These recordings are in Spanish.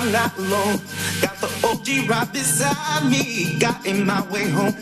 I'm not alone. Got the OG right beside me. Got in my way home.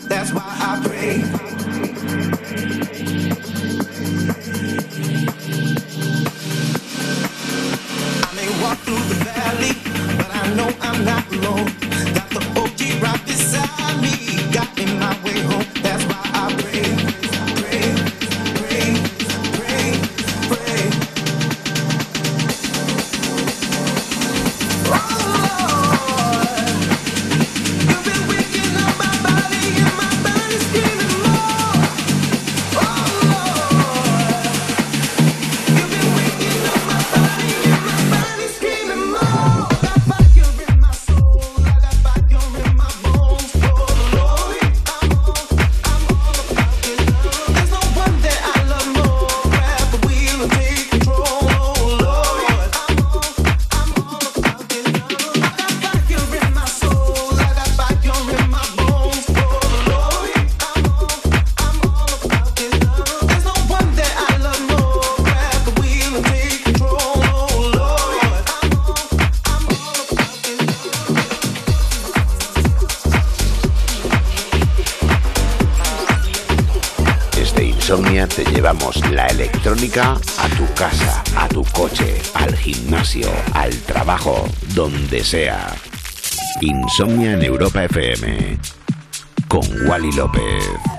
Sea. Insomnia en Europa FM. Con Wally López.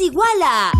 igual a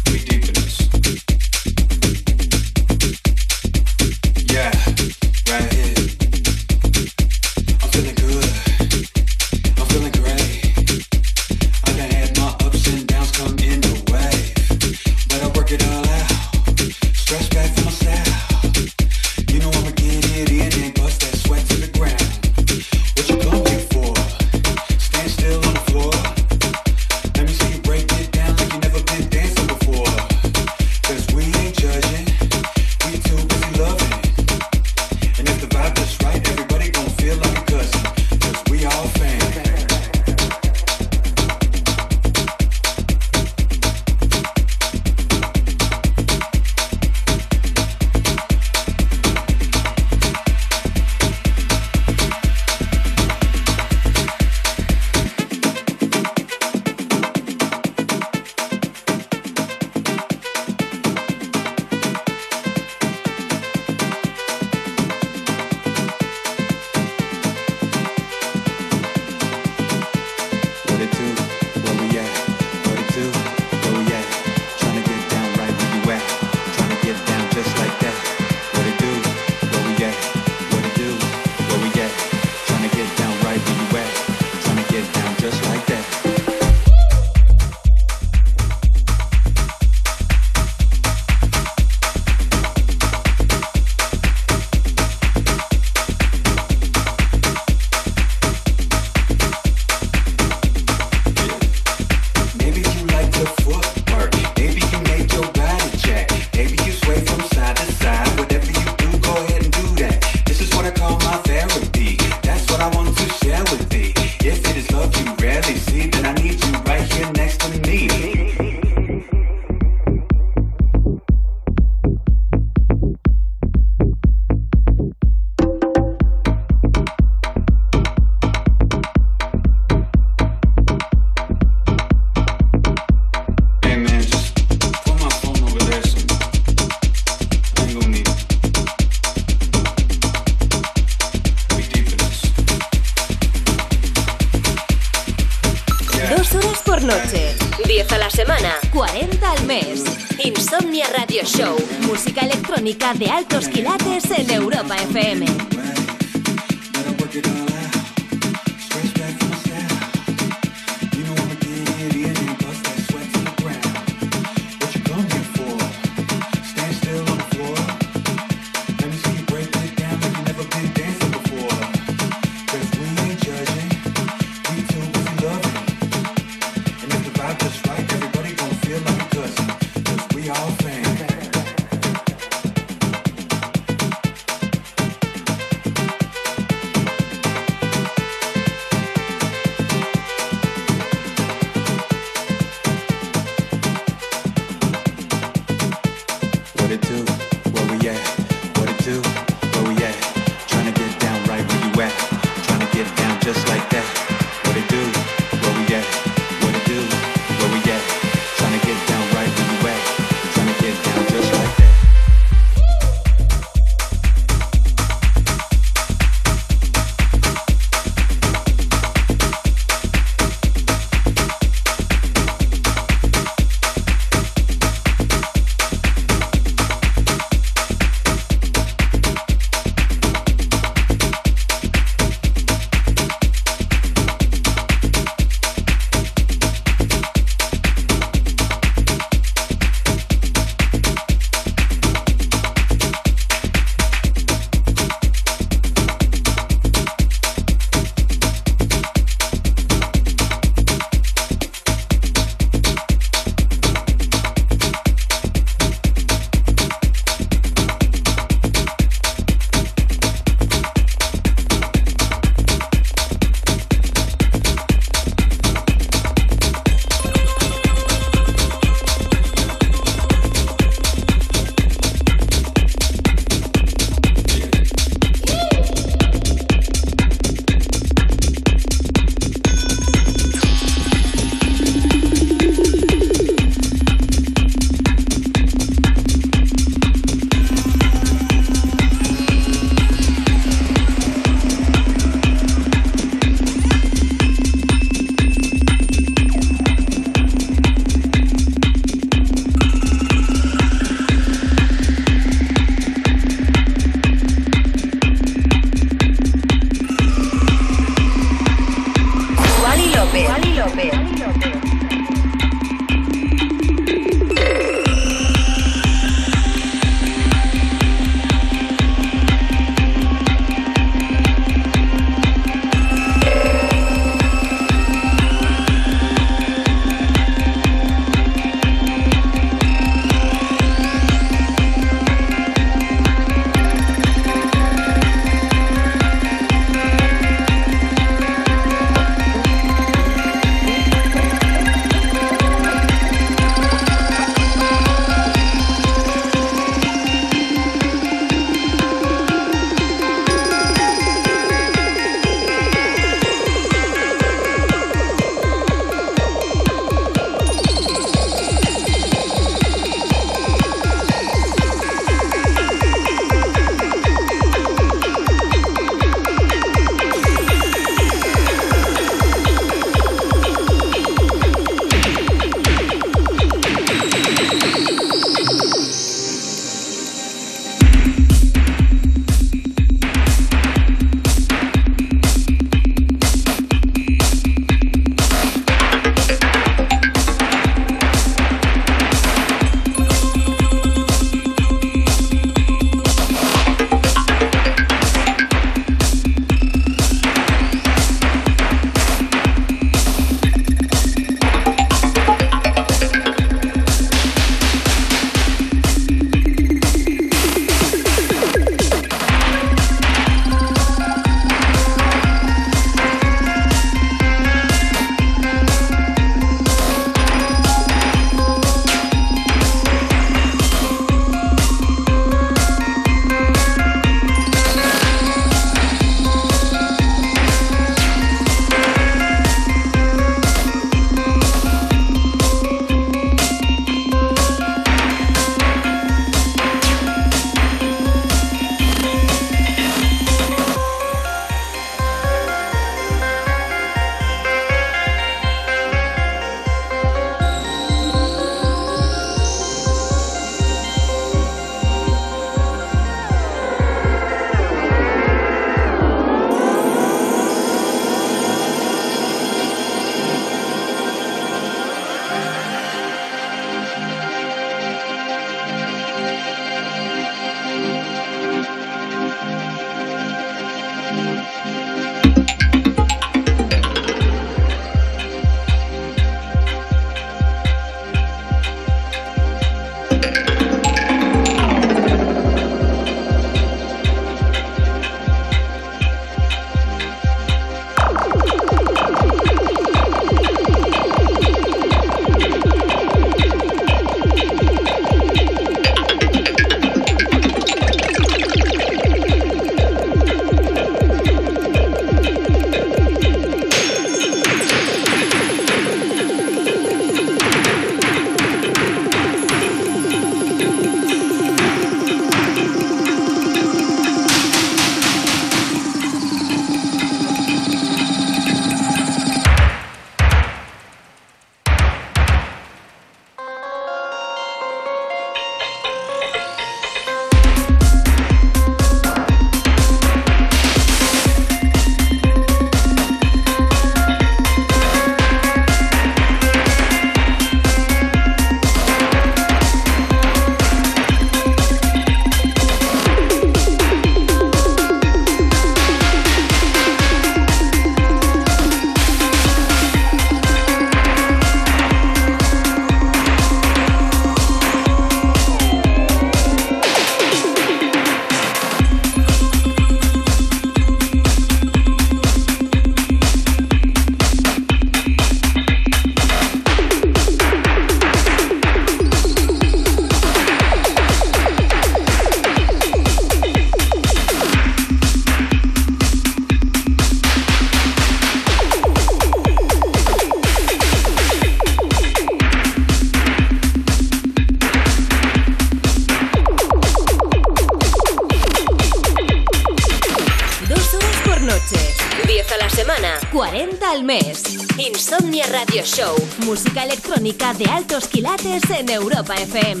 Europa FM.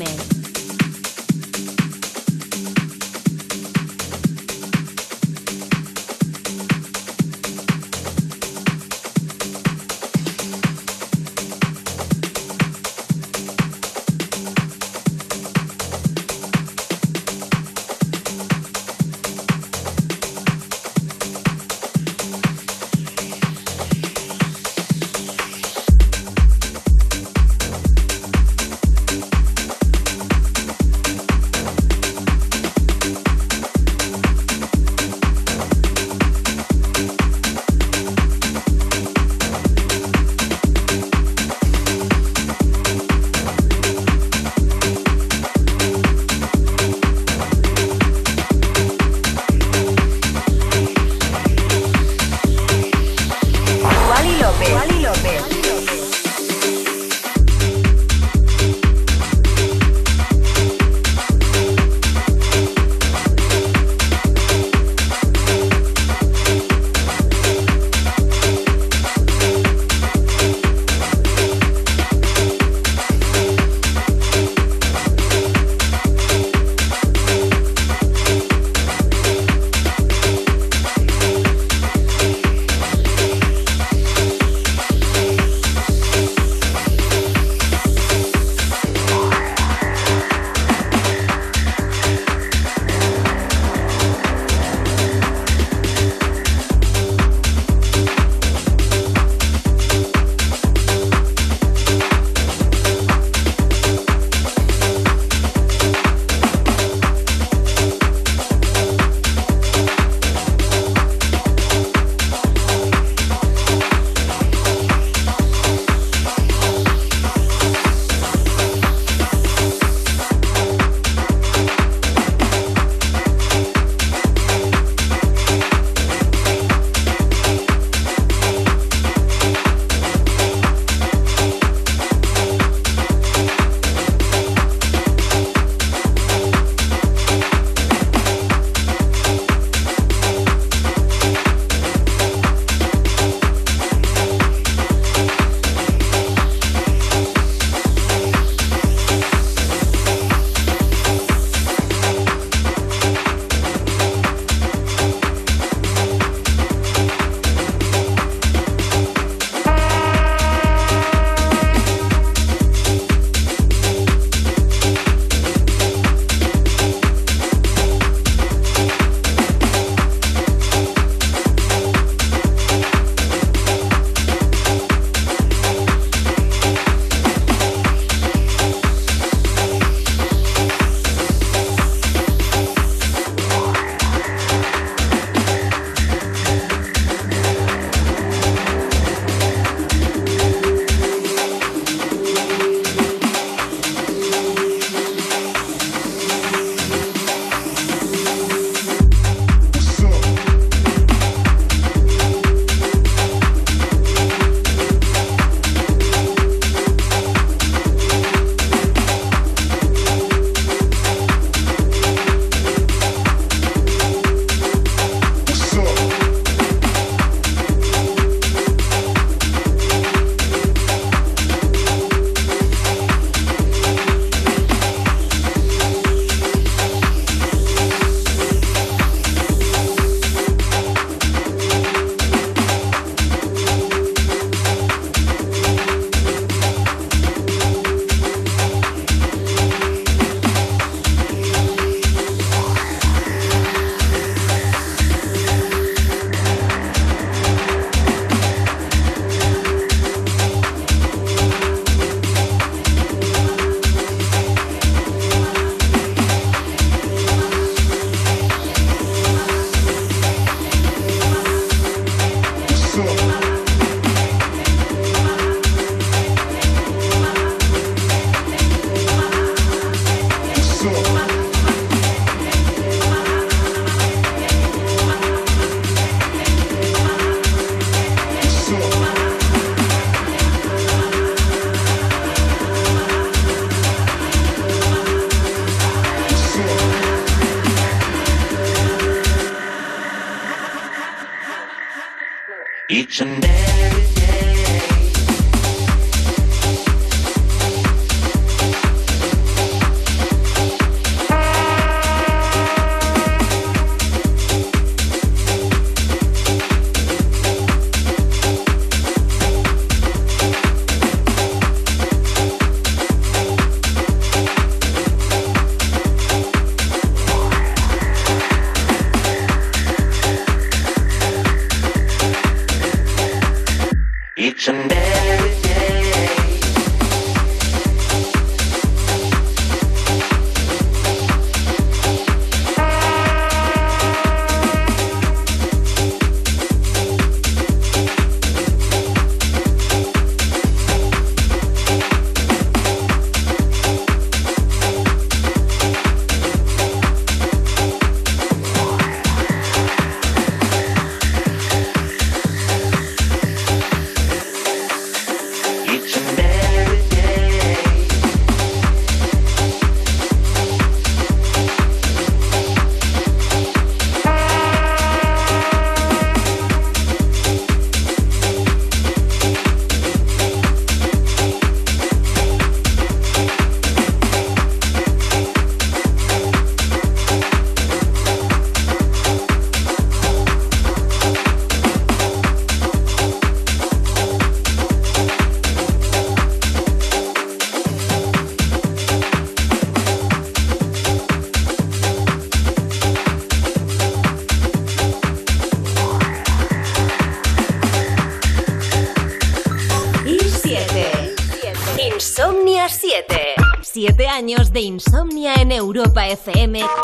En Europa FM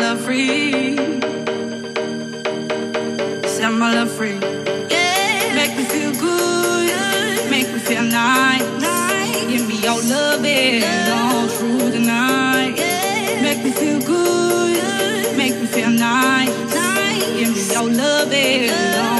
love free. Set my love free. Yeah. Make me feel good. Make me feel nice. nice. Give me your loving all through the night. Yeah. Make me feel good. Make me feel nice. nice. Give me your loving all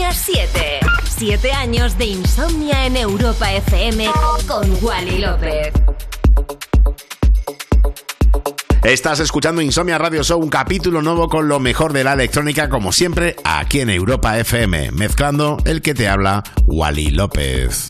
Insomnia 7. 7 años de insomnia en Europa FM con Wally López. Estás escuchando Insomnia Radio Show, un capítulo nuevo con lo mejor de la electrónica, como siempre, aquí en Europa FM, mezclando el que te habla, Wally López.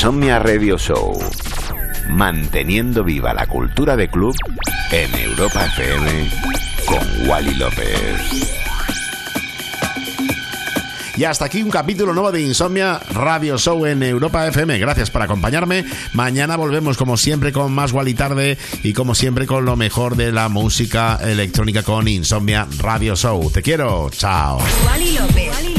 Insomnia Radio Show. Manteniendo viva la cultura de club en Europa FM con Wally López. Y hasta aquí un capítulo nuevo de Insomnia Radio Show en Europa FM. Gracias por acompañarme. Mañana volvemos como siempre con más Wally Tarde y como siempre con lo mejor de la música electrónica con Insomnia Radio Show. Te quiero. Chao. Wally López.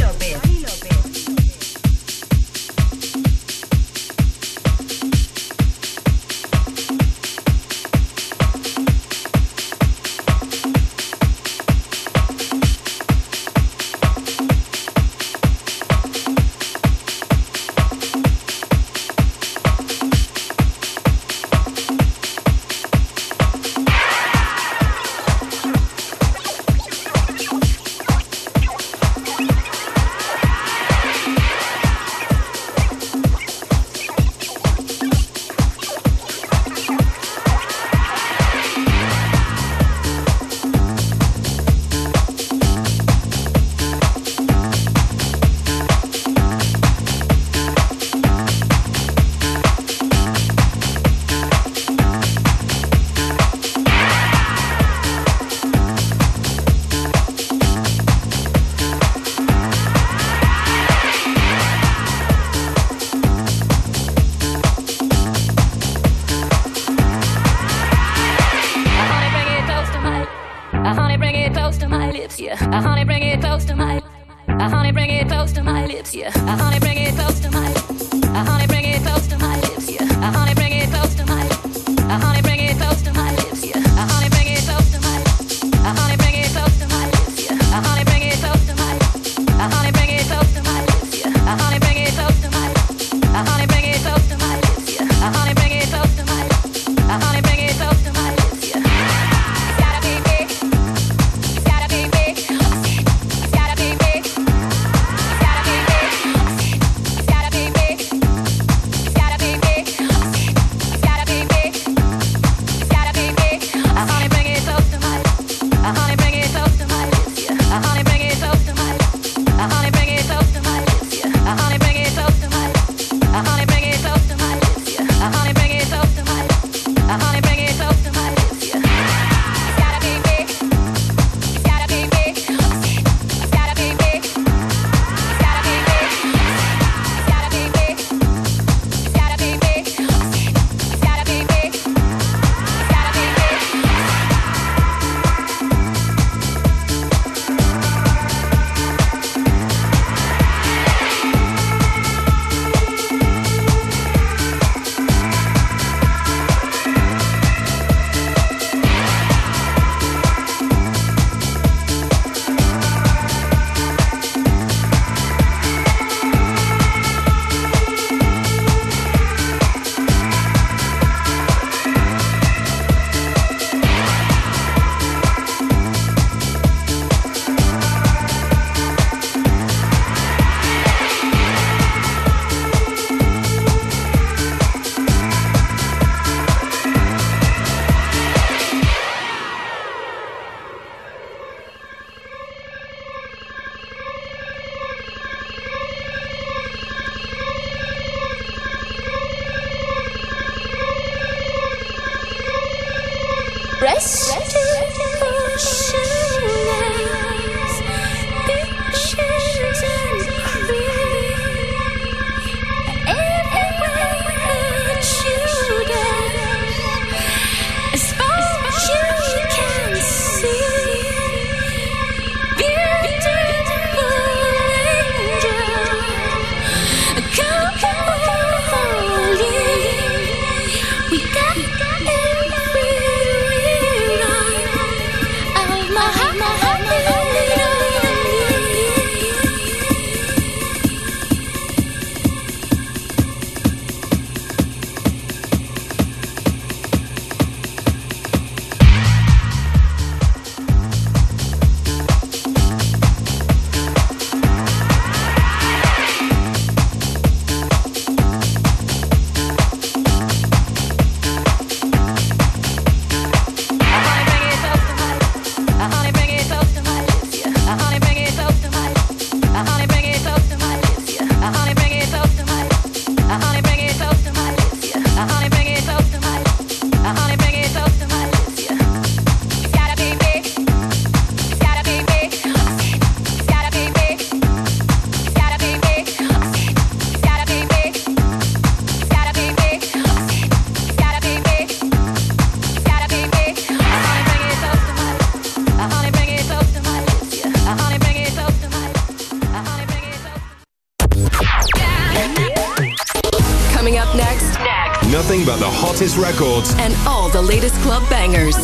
records and all the latest club bangers.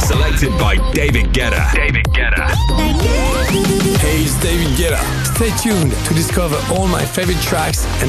Selected by David Guetta. David Guetta. Hey, it's David Guetta. Stay tuned to discover all my favorite tracks and